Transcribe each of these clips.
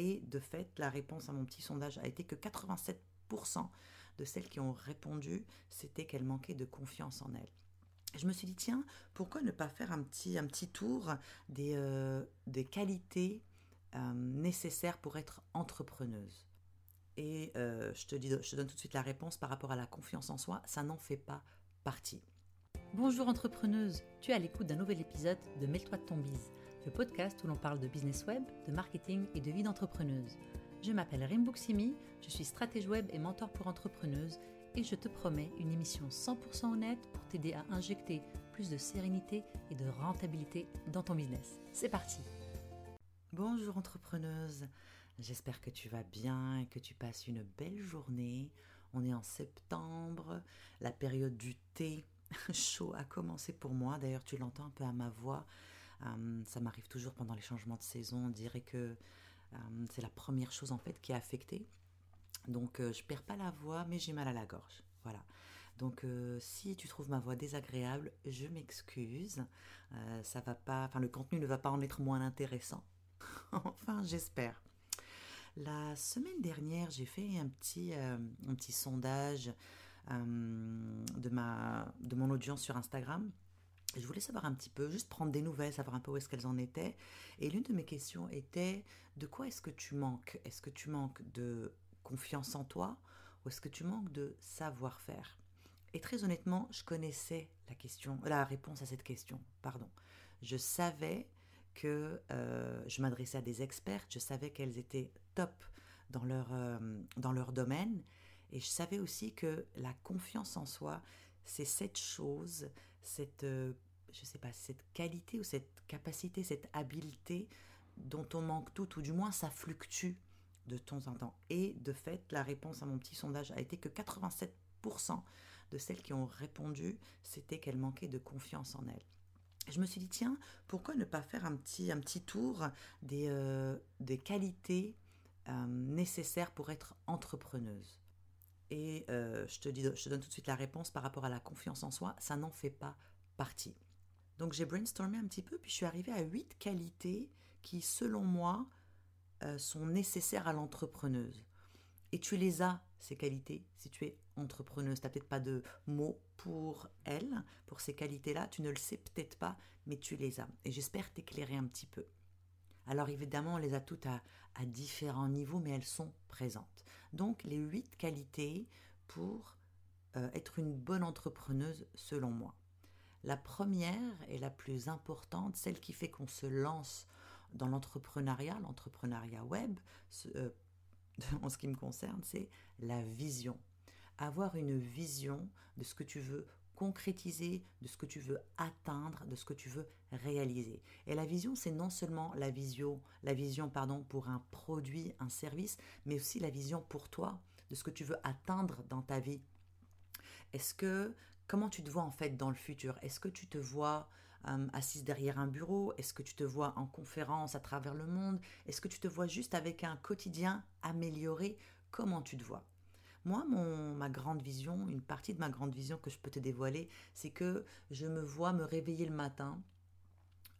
Et de fait, la réponse à mon petit sondage a été que 87% de celles qui ont répondu, c'était qu'elles manquaient de confiance en elles. Je me suis dit, tiens, pourquoi ne pas faire un petit, un petit tour des, euh, des qualités euh, nécessaires pour être entrepreneuse? Et euh, je, te dis, je te donne tout de suite la réponse par rapport à la confiance en soi, ça n'en fait pas partie. Bonjour entrepreneuse, tu es à l'écoute d'un nouvel épisode de Mêle-toi de ton bise, le podcast où l'on parle de business web, de marketing et de vie d'entrepreneuse. Je m'appelle Rimbuksimi, je suis stratège web et mentor pour entrepreneuses et je te promets une émission 100% honnête pour t'aider à injecter plus de sérénité et de rentabilité dans ton business. C'est parti Bonjour entrepreneuse, j'espère que tu vas bien et que tu passes une belle journée. On est en septembre, la période du thé chaud a commencé pour moi, d'ailleurs tu l'entends un peu à ma voix. Euh, ça m'arrive toujours pendant les changements de saison, on dirait que euh, c'est la première chose en fait qui est affectée. Donc euh, je perds pas la voix, mais j'ai mal à la gorge. Voilà. Donc si tu trouves ma voix désagréable, je m'excuse. Ça va pas, enfin le contenu ne va pas en être moins intéressant. enfin, j'espère. La semaine dernière, j'ai fait un petit, sondage de mon audience sur Instagram. Je voulais savoir un petit peu, juste prendre des nouvelles, savoir un peu où est-ce qu'elles en étaient. Et l'une de mes questions était, de quoi est-ce que tu manques? Est-ce que tu manques de confiance en toi ou est-ce que tu manques de savoir-faire? Et très honnêtement, je connaissais la question, la réponse à cette question. Pardon. Je savais que euh, je m'adressais à des experts, je savais qu'elles étaient top dans leur, euh, dans leur domaine, et je savais aussi que la confiance en soi, c'est cette chose, cette, euh, je sais pas, cette qualité ou cette capacité, cette habileté dont on manque tout, ou du moins ça fluctue de temps en temps. Et de fait, la réponse à mon petit sondage a été que 87% de celles qui ont répondu, c'était qu'elles manquaient de confiance en elles. Je me suis dit, tiens, pourquoi ne pas faire un petit, un petit tour des, euh, des qualités euh, nécessaires pour être entrepreneuse? Et euh, je, te donne tout de suite la réponse par rapport à la confiance en soi, ça n'en fait pas partie. Donc j'ai brainstormé un petit peu, puis je suis arrivée à 8 qualités qui, selon moi, euh, sont nécessaires à l'entrepreneuse. Et tu les as, ces qualités, si tu es entrepreneuse. Tu n'as peut-être pas de mots pour elles, pour ces qualités-là. Tu ne le sais peut-être pas, mais tu les as. Et j'espère t'éclairer un petit peu. Alors évidemment, on les a toutes à, différents niveaux, mais elles sont présentes. Donc les huit qualités pour euh, être une bonne entrepreneuse selon moi. La première et la plus importante, celle qui fait qu'on se lance dans l'entrepreneuriat, l'entrepreneuriat web, euh, en ce qui me concerne, c'est la vision. Avoir une vision de ce que tu veux concrétiser, de ce que tu veux atteindre, de ce que tu veux réaliser. Et la vision, c'est non seulement la vision, la vision pardon, pour un produit, un service, mais aussi la vision pour toi, de ce que tu veux atteindre dans ta vie. Est-ce que comment tu te vois en fait dans le futur? Est-ce que tu te vois euh, assise derrière un bureau? Est-ce que tu te vois en conférence à travers le monde? Est-ce que tu te vois juste avec un quotidien amélioré? Comment tu te vois? Moi, mon, ma grande vision, une partie de ma grande vision que je peux te dévoiler, c'est que je me vois me réveiller le matin,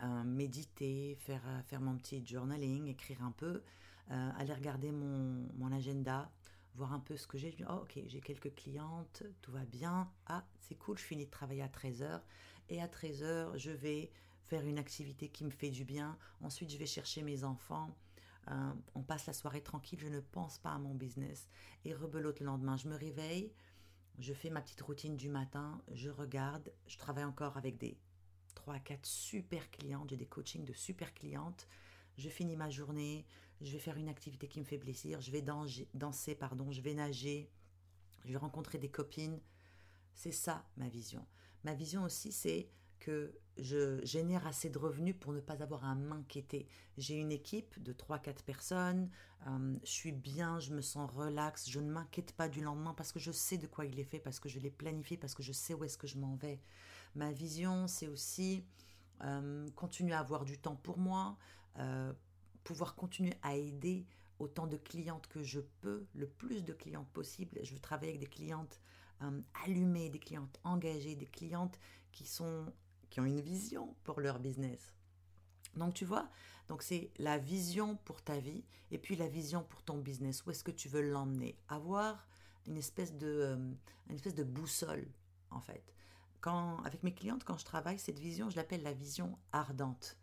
euh, méditer, faire, euh, faire mon petit journaling, écrire un peu, aller regarder mon, mon agenda, voir un peu ce que j'ai. Oh, ok, j'ai quelques clientes, tout va bien. Ah, c'est cool, je finis de travailler à 13h et à 13h, je vais faire une activité qui me fait du bien. Ensuite, je vais chercher mes enfants. Euh, on passe la soirée tranquille, je ne pense pas à mon business. Et rebelote le lendemain, je me réveille, je fais ma petite routine du matin, je regarde, je travaille encore avec des 3 à 4 super clientes, j'ai des coachings de super clientes. Je finis ma journée, je vais faire une activité qui me fait plaisir, je vais danser, pardon, je vais nager, je vais rencontrer des copines. C'est ça ma vision. Ma vision aussi, c'est que je génère assez de revenus pour ne pas avoir à m'inquiéter. J'ai une équipe de 3-4 personnes, euh, je suis bien, je me sens relax, je ne m'inquiète pas du lendemain parce que je sais de quoi il est fait, parce que je l'ai planifié, parce que je sais où est-ce que je m'en vais. Ma vision, c'est aussi euh, continuer à avoir du temps pour moi, euh, pouvoir continuer à aider autant de clientes que je peux, le plus de clientes possible. Je veux travailler avec des clientes allumées, des clientes engagées, des clientes qui, sont, qui ont une vision pour leur business. Donc tu vois, donc c'est la vision pour ta vie et puis la vision pour ton business. Où est-ce que tu veux l'emmener? Avoir une espèce de, euh, une espèce de boussole en fait. Quand, avec mes clientes, quand je travaille, cette vision, je l'appelle la vision ardente.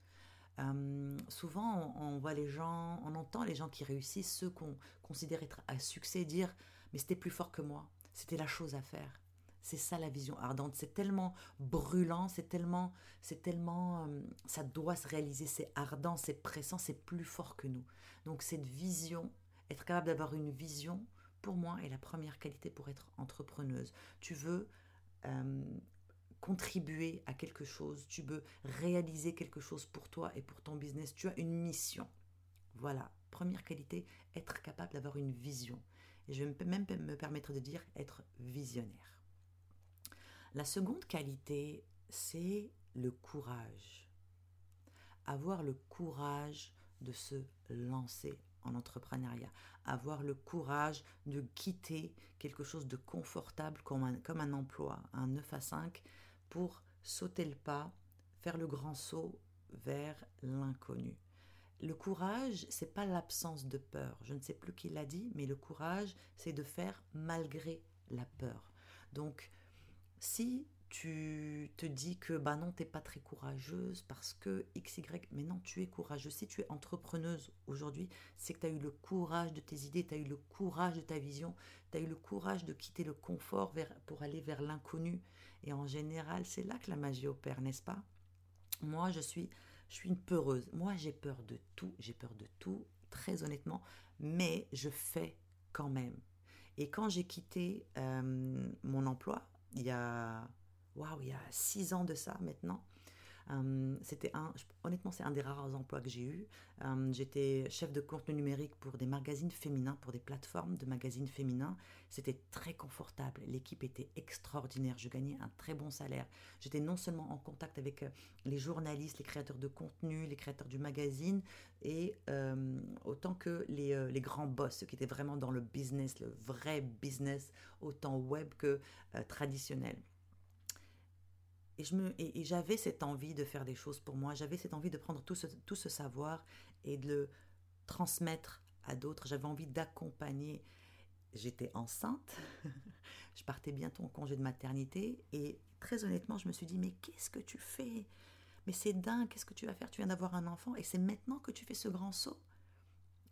Euh, souvent, on, voit les gens, on entend les gens qui réussissent, ceux qu'on considère être à succès, dire Mais c'était plus fort que moi, c'était la chose à faire. C'est ça la vision ardente. C'est tellement brûlant, c'est tellement, c'est tellement, euh, ça doit se réaliser. C'est ardent, c'est pressant, c'est plus fort que nous. Donc cette vision, être capable d'avoir une vision, pour moi, est la première qualité pour être entrepreneuse. Tu veux euh, contribuer à quelque chose, tu veux réaliser quelque chose pour toi et pour ton business. Tu as une mission. Voilà, première qualité, être capable d'avoir une vision. Et je vais même me permettre de dire être visionnaire. La seconde qualité, c'est le courage. Avoir le courage de se lancer en entrepreneuriat, avoir le courage de quitter quelque chose de confortable comme un, emploi, un 9 à 5, pour sauter le pas, faire le grand saut vers l'inconnu. Le courage, c'est pas l'absence de peur. Je ne sais plus qui l'a dit, mais le courage, c'est de faire malgré la peur. Donc, si tu te dis que bah non, t'es pas très courageuse parce que XY, mais non, tu es courageuse. Si tu es entrepreneuse aujourd'hui, c'est que tu as eu le courage de tes idées, tu as eu le courage de ta vision, tu as eu le courage de quitter le confort pour aller vers l'inconnu. Et en général, c'est là que la magie opère, n'est-ce pas? Moi, je suis, je suis une peureuse. Moi, j'ai peur de tout, j'ai peur de tout, très honnêtement, mais je fais quand même. Et quand j'ai quitté euh, mon emploi, il y a, six ans de ça maintenant. Euh, c'était un, honnêtement, c'est un des rares emplois que j'ai eu. Euh, j'étais chef de contenu numérique pour des magazines féminins, pour des plateformes de magazines féminins. C'était très confortable. L'équipe était extraordinaire. Je gagnais un très bon salaire. J'étais non seulement en contact avec euh, les journalistes, les créateurs de contenu, les créateurs du magazine, et autant que les, les, grands boss, ceux qui étaient vraiment dans le business, le vrai business, autant web que traditionnel. Et, je me, et, j'avais cette envie de faire des choses pour moi, j'avais cette envie de prendre tout ce, tout ce savoir et de le transmettre à d'autres, j'avais envie d'accompagner. J'étais enceinte, je partais bientôt en congé de maternité et très honnêtement, je me suis dit, mais qu'est-ce que tu fais? Mais c'est dingue, qu'est-ce que tu vas faire? Tu viens d'avoir un enfant et c'est maintenant que tu fais ce grand saut.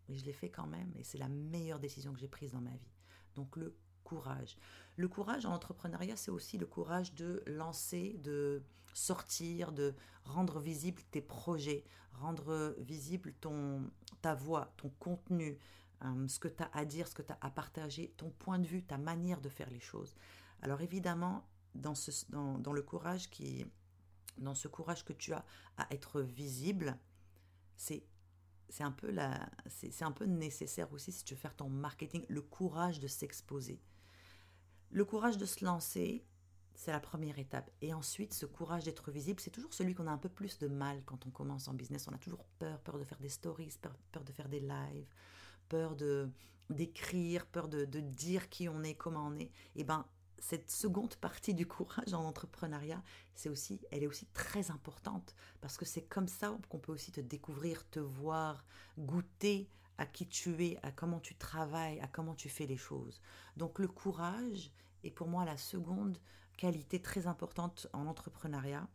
Et je l'ai fait quand même et c'est la meilleure décision que j'ai prise dans ma vie. Donc le courage. Le courage en entrepreneuriat, c'est aussi le courage de lancer, de sortir, de rendre visible tes projets, rendre visible ton, ta voix, ton contenu, euh, ce que tu as à dire, ce que tu as à partager, ton point de vue, ta manière de faire les choses. Alors évidemment, dans, ce, le courage qui, dans ce courage que tu as à être visible, c'est c'est un peu la, c'est un peu nécessaire aussi si tu veux faire ton marketing, le courage de s'exposer. Le courage de se lancer, c'est la première étape. Et ensuite, ce courage d'être visible, c'est toujours celui qu'on a un peu plus de mal quand on commence en business. On a toujours peur, peur de faire des stories, peur, de faire des lives, peur de d'écrire, peur de, dire qui on est, comment on est. Et ben, cette seconde partie du courage en entrepreneuriat, c'est aussi, elle est aussi très importante parce que c'est comme ça qu'on peut aussi te découvrir, te voir, goûter à qui tu es, à comment tu travailles, à comment tu fais les choses. Donc le courage est pour moi la seconde qualité très importante en entrepreneuriat.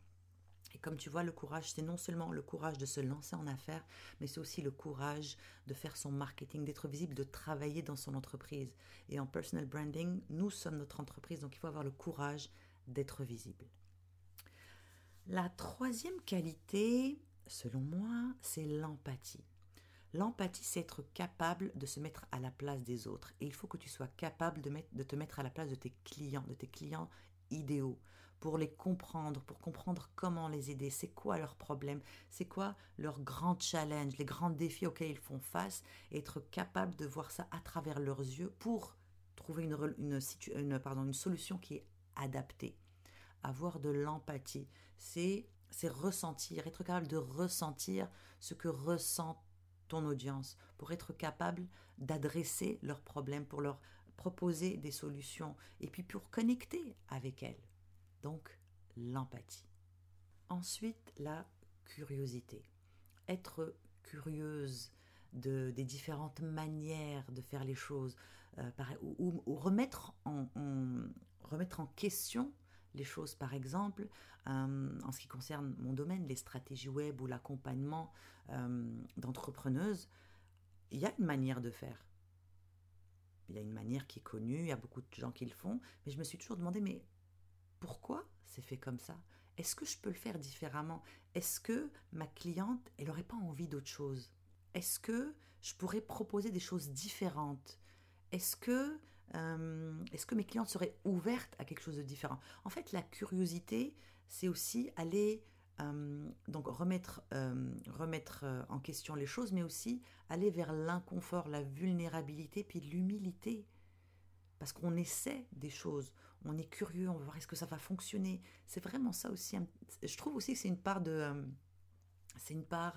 Et comme tu vois, le courage, c'est non seulement le courage de se lancer en affaires, mais c'est aussi le courage de faire son marketing, d'être visible, de travailler dans son entreprise. Et en personal branding, nous sommes notre entreprise, donc il faut avoir le courage d'être visible. La troisième qualité, selon moi, c'est l'empathie. L'empathie, c'est être capable de se mettre à la place des autres. Et il faut que tu sois capable de, te mettre à la place de tes clients, de tes clients idéaux, pour les comprendre, pour comprendre comment les aider, c'est quoi leurs problèmes, c'est quoi leurs grands challenges, les grands défis auxquels ils font face, et être capable de voir ça à travers leurs yeux pour trouver une, une solution qui est adaptée. Avoir de l'empathie, c'est ressentir, être capable de ressentir ce que ressentent ton audience, pour être capable d'adresser leurs problèmes, pour leur proposer des solutions et puis pour connecter avec elles. Donc l'empathie. Ensuite, la curiosité. être curieuse de, des différentes manières de faire les choses, euh, ou, remettre, en, remettre en question les choses, par exemple, euh, en ce qui concerne mon domaine, les stratégies web ou l'accompagnement euh, d'entrepreneuses, il y a une manière de faire. Il y a une manière qui est connue, il y a beaucoup de gens qui le font, mais je me suis toujours demandé, mais pourquoi c'est fait comme ça? Est-ce que je peux le faire différemment? Est-ce que ma cliente, elle n'aurait pas envie d'autre chose? Est-ce que je pourrais proposer des choses différentes? Est-ce que euh, est-ce que mes clientes seraient ouvertes à quelque chose de différent? En fait, la curiosité, c'est aussi aller euh, donc remettre, euh, remettre en question les choses, mais aussi aller vers l'inconfort, la vulnérabilité, puis l'humilité. Parce qu'on essaie des choses, on est curieux, on va voir est-ce que ça va fonctionner. C'est vraiment ça aussi. Je trouve aussi que c'est une part de c'est une part,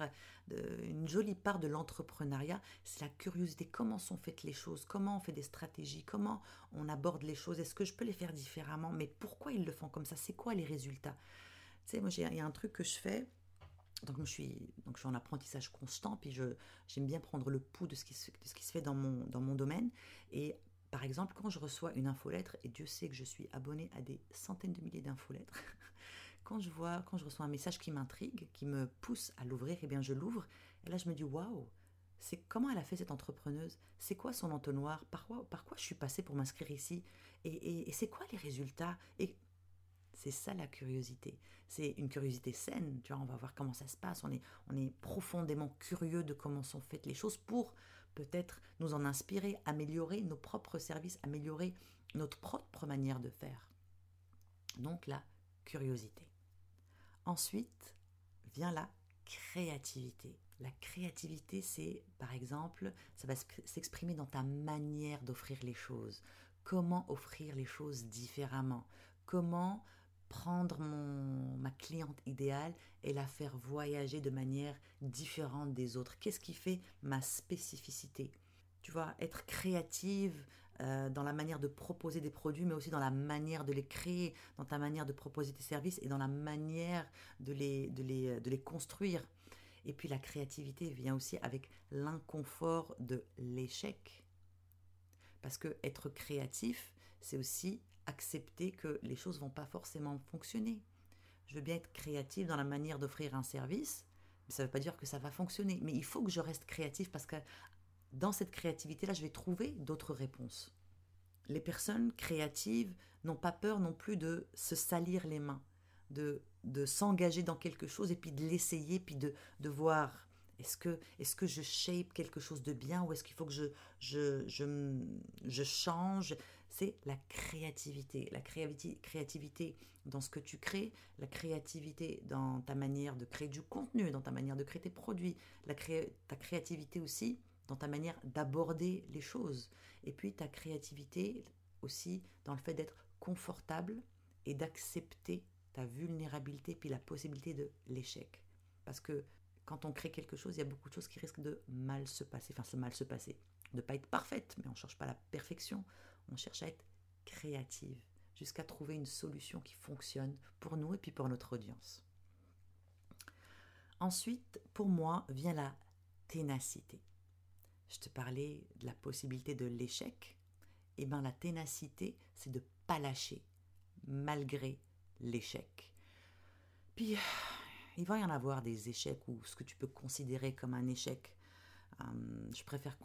une jolie part de l'entrepreneuriat, c'est la curiosité. Comment sont faites les choses? Comment on fait des stratégies? Comment on aborde les choses? Est-ce que je peux les faire différemment? Mais pourquoi ils le font comme ça? C'est quoi les résultats? Tu sais, moi, il y a un truc que je fais. Donc, je suis, donc, je suis en apprentissage constant, puis j'aime bien prendre le pouls de ce qui se, de ce qui se fait dans mon, dans mon domaine. Et par exemple, quand je reçois une infolettre, et Dieu sait que je suis abonné à des centaines de milliers d'infolettres, quand je vois, quand je reçois un message qui m'intrigue, qui me pousse à l'ouvrir, eh bien je l'ouvre. Et là, je me dis waouh, c'est comment elle a fait cette entrepreneuse? C'est quoi son entonnoir? Par quoi, par quoi je suis passée pour m'inscrire ici? Et, c'est quoi les résultats? Et c'est ça la curiosité. C'est une curiosité saine. Tu vois, on va voir comment ça se passe. On est, on est profondément curieux de comment sont faites les choses pour peut-être nous en inspirer, améliorer nos propres services, améliorer notre propre manière de faire. Donc la curiosité. Ensuite vient la créativité. La créativité, c'est, par exemple, ça va s'exprimer dans ta manière d'offrir les choses. Comment offrir les choses différemment? Comment prendre mon, ma cliente idéale et la faire voyager de manière différente des autres? Qu'est-ce qui fait ma spécificité? Tu vois, être créative, euh, dans la manière de proposer des produits, mais aussi dans la manière de les créer, dans ta manière de proposer tes services et dans la manière de les, de les, de les construire. Et puis la créativité vient aussi avec l'inconfort de l'échec. Parce que être créatif, c'est aussi accepter que les choses vont pas forcément fonctionner. Je veux bien être créatif dans la manière d'offrir un service, mais ça ne veut pas dire que ça va fonctionner. Mais il faut que je reste créatif parce que dans cette créativité-là, je vais trouver d'autres réponses. Les personnes créatives n'ont pas peur non plus de se salir les mains, de, de s'engager dans quelque chose et puis de l'essayer, puis de, de voir est-ce que, est que je shape quelque chose de bien ou est-ce qu'il faut que je, je, je, je change? C'est la créativité. La créativité, créativité dans ce que tu crées, la créativité dans ta manière de créer du contenu, dans ta manière de créer tes produits, la ta créativité aussi dans ta manière d'aborder les choses. Et puis ta créativité aussi dans le fait d'être confortable et d'accepter ta vulnérabilité puis la possibilité de l'échec. Parce que quand on crée quelque chose, il y a beaucoup de choses qui risquent de mal se passer, enfin se mal se passer, de pas être parfaite, mais on ne cherche pas la perfection, on cherche à être créative jusqu'à trouver une solution qui fonctionne pour nous et puis pour notre audience. Ensuite, pour moi, vient la ténacité je te parlais de la possibilité de l'échec, et eh bien la ténacité, c'est de pas lâcher malgré l'échec. Puis il va y en avoir des échecs ou ce que tu peux considérer comme un échec. Hum, je préfère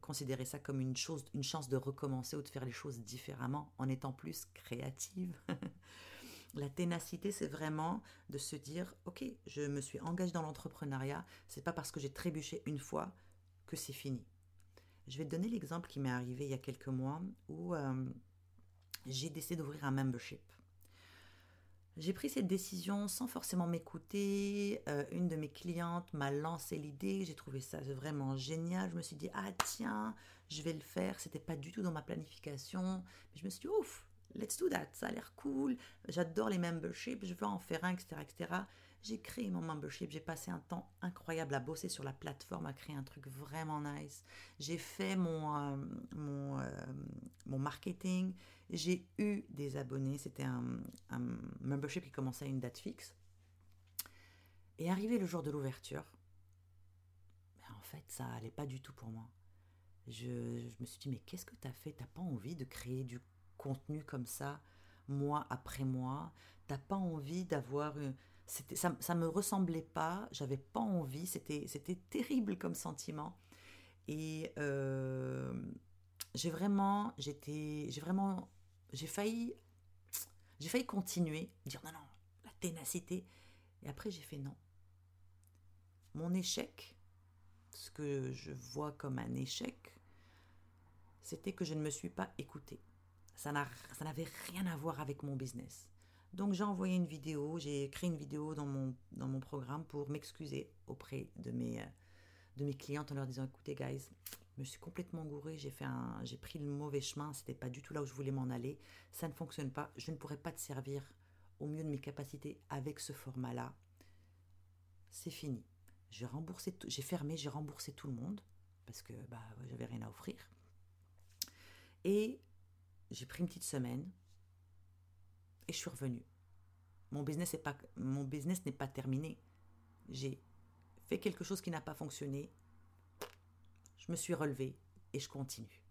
considérer, ça comme une chose, une chance de recommencer ou de faire les choses différemment en étant plus créative. La ténacité, c'est vraiment de se dire, ok, je me suis engagée dans l'entrepreneuriat. C'est pas parce que j'ai trébuché une fois que c'est fini. Je vais te donner l'exemple qui m'est arrivé il y a quelques mois où euh, j'ai décidé d'ouvrir un membership. J'ai pris cette décision sans forcément m'écouter. Euh, une de mes clientes m'a lancé l'idée. J'ai trouvé ça vraiment génial. Je me suis dit, ah tiens, je vais le faire. C'était pas du tout dans ma planification. Mais je me suis dit, ouf, let's do that. Ça a l'air cool. J'adore les memberships. Je veux en faire un, etc. etc. J'ai créé mon membership, j'ai passé un temps incroyable à bosser sur la plateforme, à créer un truc vraiment nice. J'ai fait mon, euh, euh, mon, marketing, j'ai eu des abonnés, c'était un, membership qui commençait à une date fixe. Et arrivé le jour de l'ouverture, fait, ça allait pas du tout pour moi. Je, me suis dit, mais qu'est-ce que tu as fait? T'as pas envie de créer du contenu comme ça, mois après mois T'as pas envie d'avoir... Ça, ça me ressemblait pas, j'avais pas envie, c'était, c'était terrible comme sentiment. Et euh, j'ai vraiment, j'étais, j'ai vraiment, j'ai failli, j'ai failli continuer, dire non, non, la ténacité. Et après, j'ai fait non. Mon échec, ce que je vois comme un échec, c'était que je ne me suis pas écoutée. Ça n'avait rien à voir avec mon business. Donc j'ai envoyé une vidéo, j'ai écrit une vidéo dans mon, dans mon programme pour m'excuser auprès de mes, euh, de mes clientes en leur disant écoutez guys, je me suis complètement gourée, j'ai fait un, j'ai pris le mauvais chemin, c'était pas du tout là où je voulais m'en aller, ça ne fonctionne pas, je ne pourrais pas te servir au mieux de mes capacités avec ce format-là. C'est fini. J'ai remboursé, j'ai fermé, j'ai remboursé tout le monde parce que bah j'avais rien à offrir. Et j'ai pris une petite semaine et je suis revenue. Mon business n'est pas, mon business n'est pas terminé. J'ai fait quelque chose qui n'a pas fonctionné, je me suis relevée et je continue.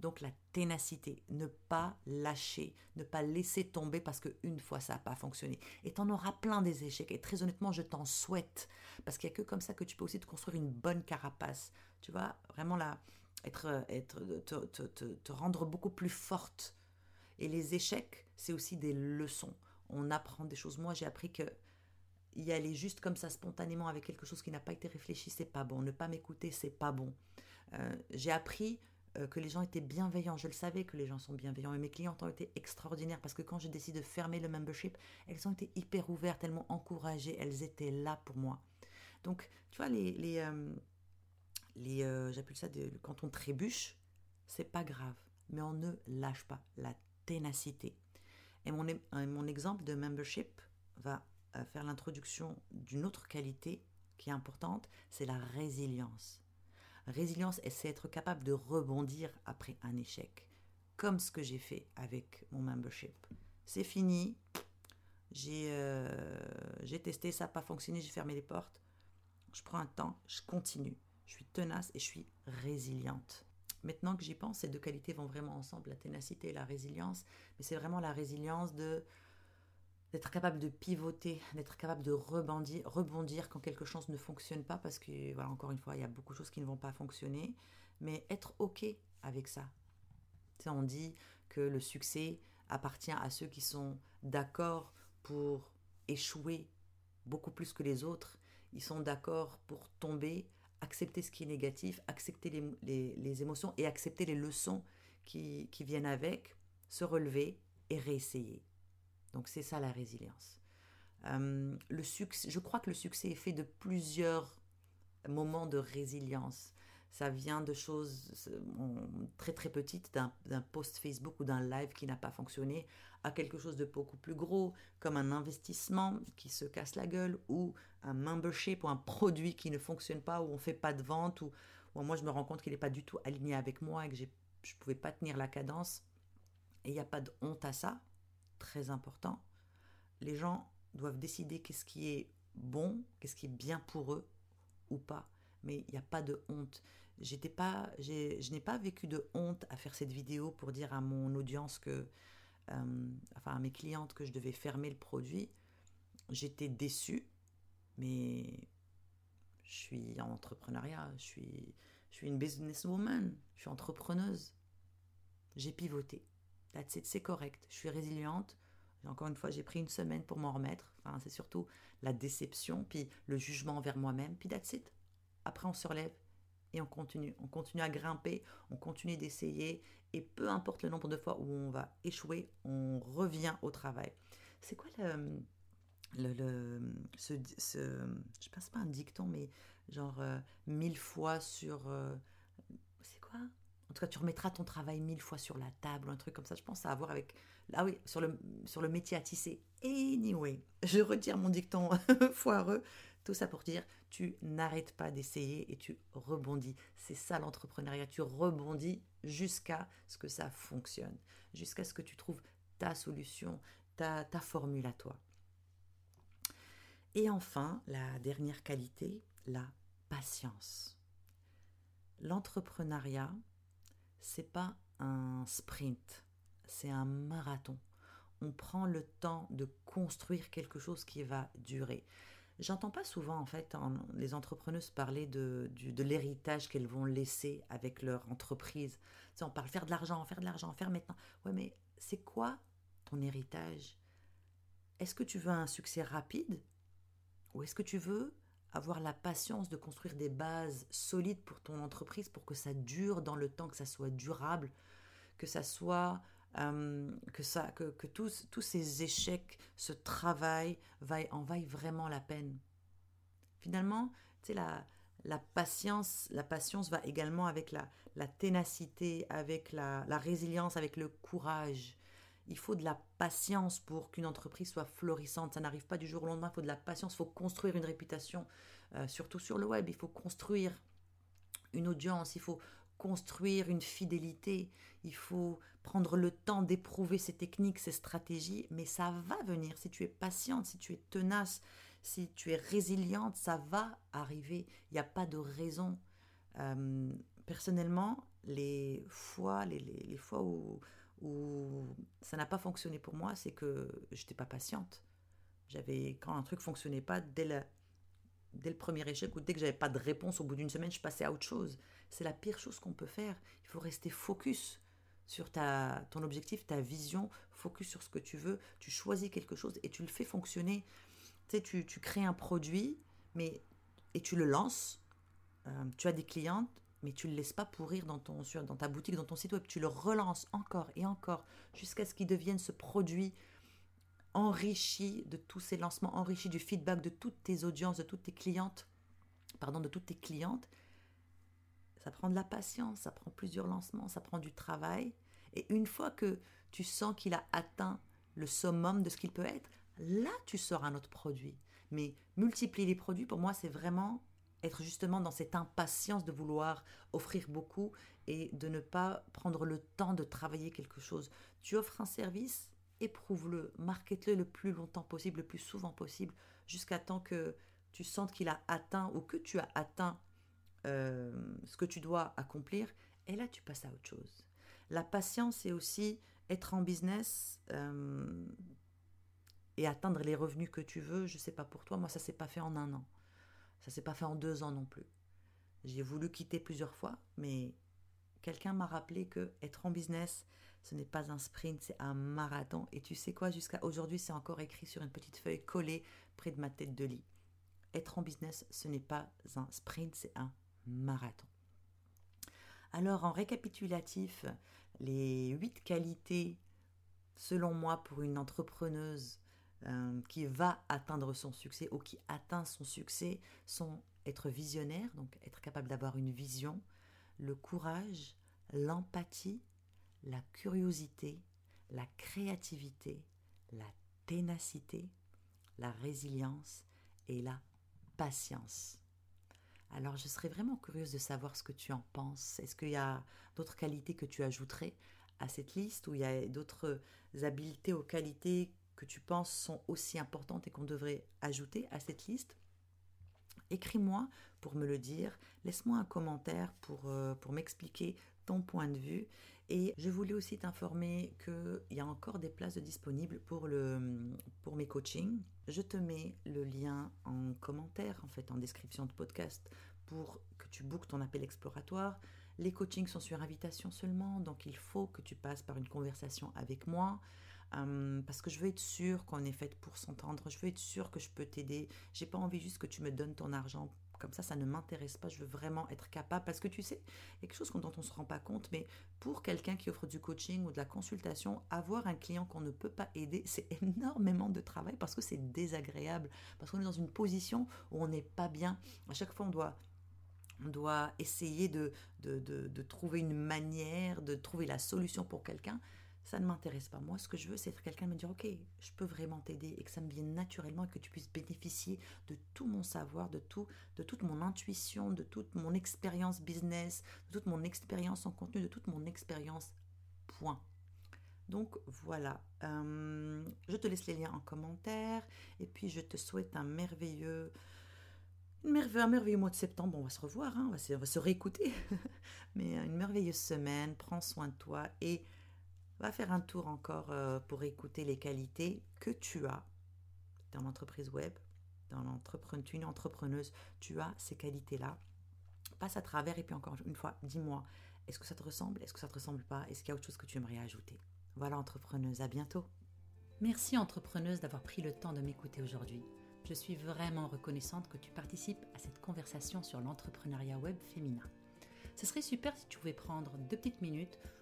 Donc la ténacité, ne pas lâcher, ne pas laisser tomber parce qu'une fois ça n'a pas fonctionné. Et tu en auras plein des échecs. Et très honnêtement, je t'en souhaite. Parce qu'il n'y a que comme ça que tu peux aussi te construire une bonne carapace. Tu vois, vraiment là, être, te, rendre beaucoup plus forte. Et les échecs, c'est aussi des leçons. On apprend des choses. Moi, j'ai appris que y aller juste comme ça spontanément avec quelque chose qui n'a pas été réfléchi, c'est pas bon. Ne pas m'écouter, c'est pas bon. Euh, j'ai appris euh, que les gens étaient bienveillants. Je le savais que les gens sont bienveillants. Et mes clientes ont été extraordinaires parce que quand j'ai décidé de fermer le membership, elles ont été hyper ouvertes, elles m'ont encouragée, elles étaient là pour moi. Donc, tu vois, les, les, euh, les j'appelle ça quand on trébuche, c'est pas grave, mais on ne lâche pas la ténacité. Et mon, exemple de membership va faire l'introduction d'une autre qualité qui est importante, c'est la résilience. Résilience, c'est être capable de rebondir après un échec, comme ce que j'ai fait avec mon membership. C'est fini, j'ai euh, testé, ça n'a pas fonctionné, j'ai fermé les portes. Je prends un temps, je continue. Je suis tenace et je suis résiliente. Maintenant que j'y pense, ces deux qualités vont vraiment ensemble, la ténacité et la résilience. Mais c'est vraiment la résilience de d'être capable de pivoter, d'être capable de rebondir, rebondir quand quelque chose ne fonctionne pas, parce que, voilà, encore une fois, il y a beaucoup de choses qui ne vont pas fonctionner, mais être OK avec ça. on dit que le succès appartient à ceux qui sont d'accord pour échouer beaucoup plus que les autres. Ils sont d'accord pour tomber, accepter ce qui est négatif, accepter les, émotions et accepter les leçons qui, qui viennent avec, se relever et réessayer. Donc c'est ça la résilience. Euh, le succès, je crois que le succès est fait de plusieurs moments de résilience. Ça vient de choses très très petites, d'un post Facebook ou d'un live qui n'a pas fonctionné, à quelque chose de beaucoup plus gros, comme un investissement qui se casse la gueule, ou un membership, ou un produit qui ne fonctionne pas, où on fait pas de vente, ou, moi je me rends compte qu'il n'est pas du tout aligné avec moi et que je ne pouvais pas tenir la cadence. Et il n'y a pas de honte à ça très important. Les gens doivent décider qu'est-ce qui est bon, qu'est-ce qui est bien pour eux ou pas. Mais il n'y a pas de honte. J'étais pas, je n'ai pas vécu de honte à faire cette vidéo pour dire à mon audience que, euh, enfin à mes clientes que je devais fermer le produit. J'étais déçue, mais je suis en entrepreneuriat, je suis, je suis une businesswoman, je suis entrepreneuse. J'ai pivoté c'est correct. Je suis résiliente. Encore une fois, j'ai pris une semaine pour m'en remettre. Enfin, c'est surtout la déception, puis le jugement envers moi-même, puis that's it. Après, on se relève et on continue. On continue à grimper, on continue d'essayer, et peu importe le nombre de fois où on va échouer, on revient au travail. C'est quoi le, le, le ce, ce, je passe pas un dicton, mais genre euh, mille fois sur, euh, c'est quoi? En tout cas, tu remettras ton travail mille fois sur la table ou un truc comme ça. Je pense à avoir avec. Ah oui, sur le, sur le métier à tisser. Anyway, je retire mon dicton foireux. Tout ça pour dire, tu n'arrêtes pas d'essayer et tu rebondis. C'est ça l'entrepreneuriat. Tu rebondis jusqu'à ce que ça fonctionne, jusqu'à ce que tu trouves ta solution, ta, ta formule à toi. Et enfin, la dernière qualité, la patience. l'entrepreneuriat, c'est pas un sprint, c'est un marathon. On prend le temps de construire quelque chose qui va durer. J'entends pas souvent en fait les entrepreneuses parler de, l'héritage qu'elles vont laisser avec leur entreprise. On parle faire de l'argent, faire de l'argent, faire maintenant. Ouais, mais c'est quoi ton héritage? Est-ce que tu veux un succès rapide ou est-ce que tu veux avoir la patience de construire des bases solides pour ton entreprise pour que ça dure dans le temps, que ça soit durable, que ça soit euh, que ça que, que tous, tous ces échecs, ce travail en vaille vraiment la peine. Finalement, tu la la patience, la patience va également avec la, la ténacité, avec la, la résilience, avec le courage. Il faut de la patience pour qu'une entreprise soit florissante. Ça n'arrive pas du jour au lendemain. Il faut de la patience. Il faut construire une réputation, euh, surtout sur le web. Il faut construire une audience. Il faut construire une fidélité. Il faut prendre le temps d'éprouver ces techniques, ces stratégies. Mais ça va venir si tu es patiente, si tu es tenace, si tu es résiliente. Ça va arriver. Il n'y a pas de raison. Euh, personnellement, les fois, les, les, fois où ça n'a pas fonctionné pour moi, c'est que j'étais pas patiente. J'avais quand un truc fonctionnait pas dès le, dès le premier échec ou dès que j'avais pas de réponse au bout d'une semaine, je passais à autre chose. C'est la pire chose qu'on peut faire. Il faut rester focus sur ta, ton objectif, ta vision, focus sur ce que tu veux. Tu choisis quelque chose et tu le fais fonctionner. Tu sais, tu, tu crées un produit, mais et tu le lances. Euh, tu as des clientes, mais tu ne le laisses pas pourrir dans, ton, dans ta boutique, dans ton site web. Tu le relances encore et encore jusqu'à ce qu'il devienne ce produit enrichi de tous ces lancements, enrichi du feedback de toutes tes audiences, de toutes tes clientes, pardon, de toutes tes clientes. Ça prend de la patience, ça prend plusieurs lancements, ça prend du travail. Et une fois que tu sens qu'il a atteint le summum de ce qu'il peut être, là, tu sors un autre produit. Mais multiplier les produits, pour moi, c'est vraiment être justement dans cette impatience de vouloir offrir beaucoup et de ne pas prendre le temps de travailler quelque chose. Tu offres un service, éprouve-le, markete-le le plus longtemps possible, le plus souvent possible, jusqu'à temps que tu sentes qu'il a atteint ou que tu as atteint euh, ce que tu dois accomplir, et là tu passes à autre chose. La patience, c'est aussi être en business euh, et atteindre les revenus que tu veux. Je ne sais pas pour toi, moi ça s'est pas fait en un an. Ça s'est pas fait en deux ans non plus. J'ai voulu quitter plusieurs fois, mais quelqu'un m'a rappelé que être en business, ce n'est pas un sprint, c'est un marathon. Et tu sais quoi, jusqu'à aujourd'hui, c'est encore écrit sur une petite feuille collée près de ma tête de lit. Être en business, ce n'est pas un sprint, c'est un marathon. Alors, en récapitulatif, les huit qualités, selon moi, pour une entrepreneuse euh, qui va atteindre son succès ou qui atteint son succès sont être visionnaire, donc être capable d'avoir une vision, le courage, l'empathie, la curiosité, la créativité, la ténacité, la résilience et la patience. Alors je serais vraiment curieuse de savoir ce que tu en penses. Est-ce qu'il y a d'autres qualités que tu ajouterais à cette liste ou il y a d'autres habiletés ou qualités que tu penses sont aussi importantes et qu'on devrait ajouter à cette liste, écris-moi pour me le dire, laisse-moi un commentaire pour, euh, pour m'expliquer ton point de vue. Et je voulais aussi t'informer qu'il y a encore des places disponibles pour, le, pour mes coachings. Je te mets le lien en commentaire, en fait, en description de podcast, pour que tu bookes ton appel exploratoire. Les coachings sont sur invitation seulement, donc il faut que tu passes par une conversation avec moi. Hum, parce que je veux être sûre qu'on est faite pour s'entendre, je veux être sûre que je peux t'aider. J'ai pas envie juste que tu me donnes ton argent. Comme ça, ça ne m'intéresse pas. Je veux vraiment être capable. Parce que tu sais, il y a quelque chose dont on ne se rend pas compte, mais pour quelqu'un qui offre du coaching ou de la consultation, avoir un client qu'on ne peut pas aider, c'est énormément de travail parce que c'est désagréable. Parce qu'on est dans une position où on n'est pas bien. À chaque fois, on doit on doit essayer de, de, de, trouver une manière, de trouver la solution pour quelqu'un ça ne m'intéresse pas. Moi, ce que je veux, c'est être quelqu'un me dire, ok, je peux vraiment t'aider et que ça me vienne naturellement et que tu puisses bénéficier de tout mon savoir, de tout, de toute mon intuition, de toute mon expérience business, de toute mon expérience en contenu, de toute mon expérience. Point. Donc voilà, euh, je te laisse les liens en commentaire et puis je te souhaite un merveilleux une merveille, un merveilleux mois de septembre. on va se revoir, hein, on, va se, on va se réécouter. Mais une merveilleuse semaine. Prends soin de toi et va faire un tour encore euh, pour écouter les qualités que tu as dans l'entreprise web, dans l'entrepreneur, tu es une entrepreneuse, tu as ces qualités-là. Passe à travers et puis encore une fois, dis-moi, est-ce que ça te ressemble Est-ce que ça te ressemble pas Est-ce qu'il y a autre chose que tu aimerais ajouter? Voilà, entrepreneuse, à bientôt. Merci entrepreneuse d'avoir pris le temps de m'écouter aujourd'hui. Je suis vraiment reconnaissante que tu participes à cette conversation sur l'entrepreneuriat web féminin. Ce serait super si tu pouvais prendre deux petites minutes